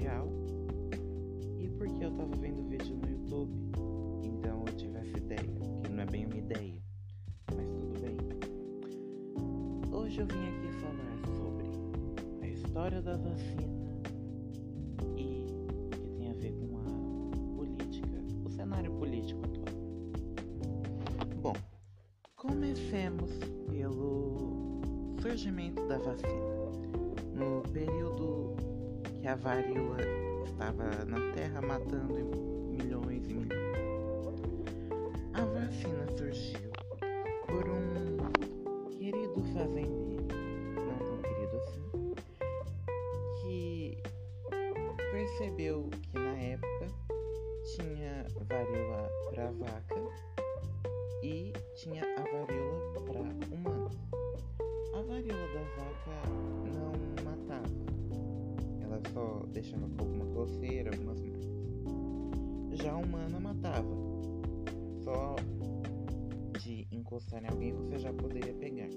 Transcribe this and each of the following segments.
real e porque eu tava vendo vídeo no YouTube. Então eu tive essa ideia, que não é bem uma ideia, mas tudo bem. Hoje eu vim aqui falar sobre a história da vacina e que tem a ver com a política, o cenário político atual. Bom, comecemos pelo surgimento da vacina. No período que a varíola estava na Terra matando milhões e milhões. A vacina surgiu por um querido fazendeiro, não tão querido assim, que percebeu que na época tinha varíola para vaca e tinha a varíola para humano. A varíola da vaca não matava, só deixava com alguma coceira, algumas marcas. Já a humana matava, só de encostar em alguém você já poderia pegar.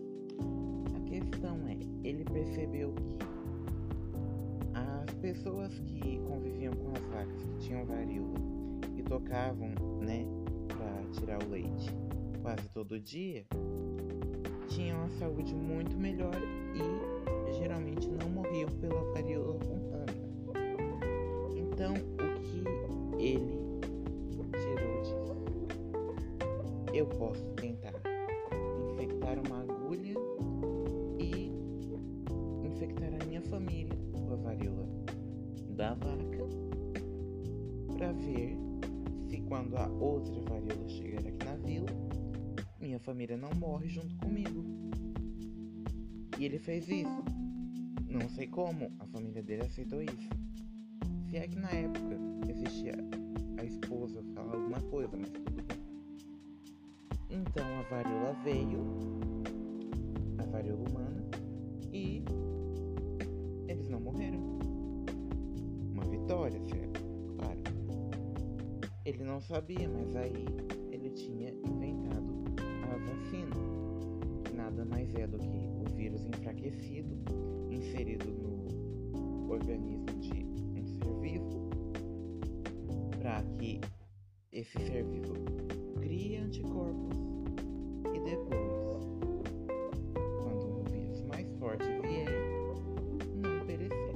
A questão é, ele percebeu que as pessoas que conviviam com as vacas que tinham varíola e tocavam, né, para tirar o leite quase todo dia, tinham a saúde muito melhor e geralmente não morriam pela varíola. Então, o que ele tirou disso? Eu posso tentar infectar uma agulha e infectar a minha família com a varíola da vaca para ver se quando a outra varíola chegar aqui na vila, minha família não morre junto comigo. E ele fez isso. Não sei como a família dele aceitou isso. Se é que na época existia a esposa falar alguma coisa, mas tudo bem. Então a varíola veio, a varíola humana, e eles não morreram. Uma vitória, certo? Claro. Ele não sabia, mas aí ele tinha inventado a vacina, que nada mais é do que o vírus enfraquecido inserido no organismo de para que esse ser vivo crie anticorpos e depois, quando um vírus mais forte vier, não perecer.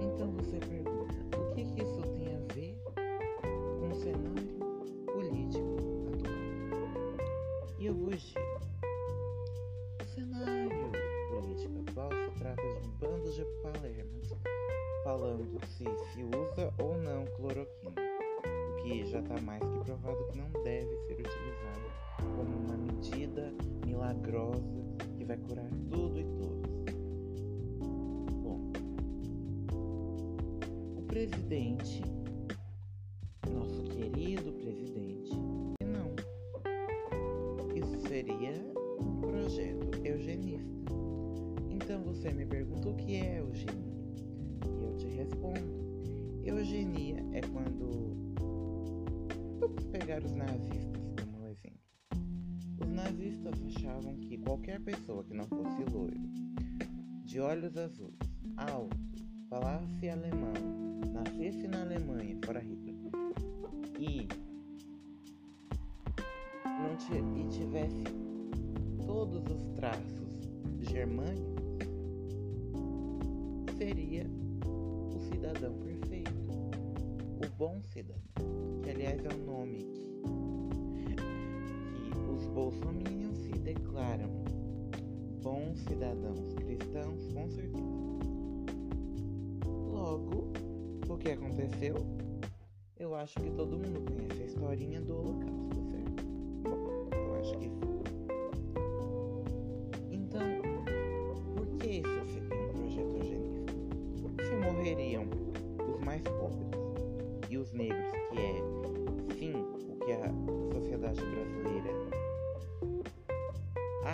Então você pergunta, o que, que isso tem a ver com o cenário político atual? E eu vou dizer, o cenário político atual se trata de um bando de palermas falando se se usa ou não cloroquina, o que já está mais que provado que não deve ser utilizado como uma medida milagrosa que vai curar tudo e todos. Bom, o presidente, nosso querido presidente, não. Isso seria um projeto eugenista. Então você me pergunta o que é eugenia? E eu te respondo. Eugenia é quando. Vamos pegar os nazistas como exemplo. Os nazistas achavam que qualquer pessoa que não fosse loiro, de olhos azuis, alto, falasse alemão, nascesse na Alemanha, fora Hitler, e não e tivesse todos os traços germânicos, seria o cidadão perfeito, o bom cidadão, que aliás é o nome que, que os bolsominions se declaram bons cidadãos cristãos, com certeza. Logo, o que aconteceu? Eu acho que todo mundo conhece a historinha do Holocausto,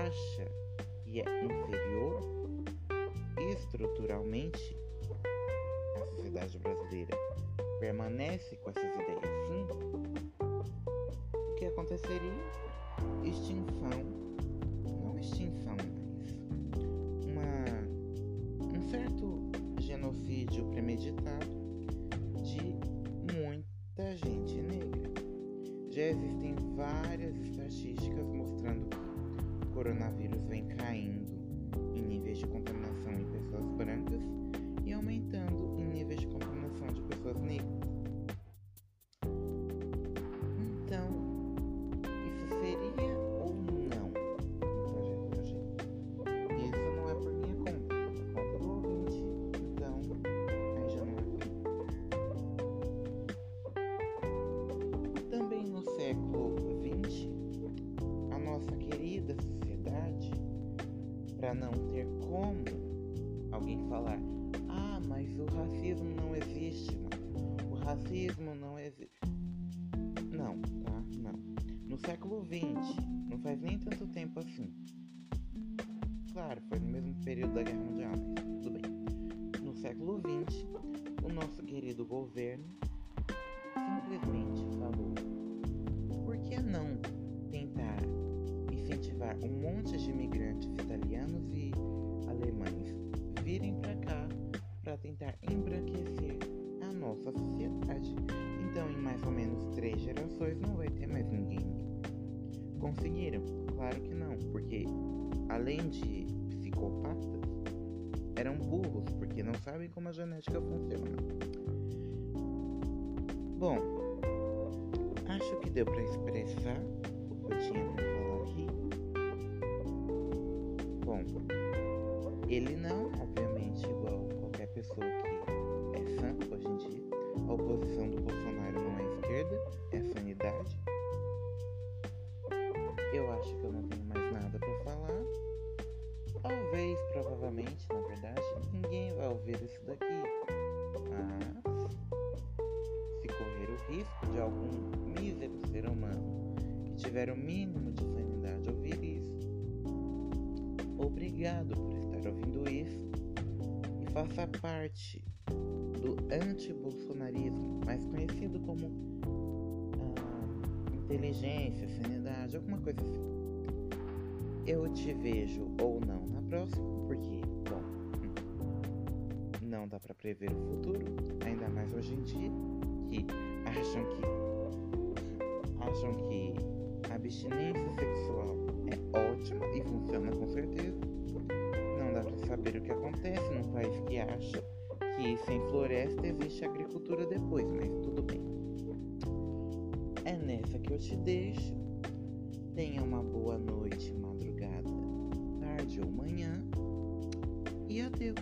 acha que é inferior estruturalmente, a sociedade brasileira. Permanece com essas ideias. Sim, o que aconteceria? Extinção, não extinção, mas uma, um certo genocídio premeditado de muita gente negra. Já existem várias estatísticas coronavírus vem caindo para não ter como alguém falar: ah, mas o racismo não existe, mano. o racismo não existe. Não, tá? Não. No século XX, não faz nem tanto tempo assim. Claro, foi no mesmo período da Guerra Mundial, mas tudo bem. No século XX, o nosso querido governo simplesmente falou: por que não tentar incentivar um monte de imigrantes italianos e alemães virem para cá para tentar embranquecer a nossa sociedade. Então, em mais ou menos três gerações, não vai ter mais ninguém. Conseguiram? Claro que não, porque além de psicopatas, eram burros, porque não sabem como a genética funciona. Bom, acho que deu para expressar o que eu tinha pra falar aqui. Bom, ele não, obviamente, igual qualquer pessoa que é fã hoje em dia. A oposição do Bolsonaro não é esquerda, é sanidade. Eu acho que eu não tenho mais nada para falar. Talvez, provavelmente, na verdade, ninguém vai ouvir isso daqui. Mas, se correr o risco de algum mísero ser humano que tiver o mínimo de faça parte do anti-bolsonarismo, mais conhecido como ah, inteligência, sanidade, alguma coisa assim. Eu te vejo ou não na próxima, porque, bom, não dá para prever o futuro, ainda mais hoje em dia, que acham que acham que abstinência sexual é ótima e funciona com certeza. Saber o que acontece num país que acha que sem floresta existe agricultura depois, mas tudo bem. É nessa que eu te deixo. Tenha uma boa noite, madrugada, tarde ou manhã. E adeus.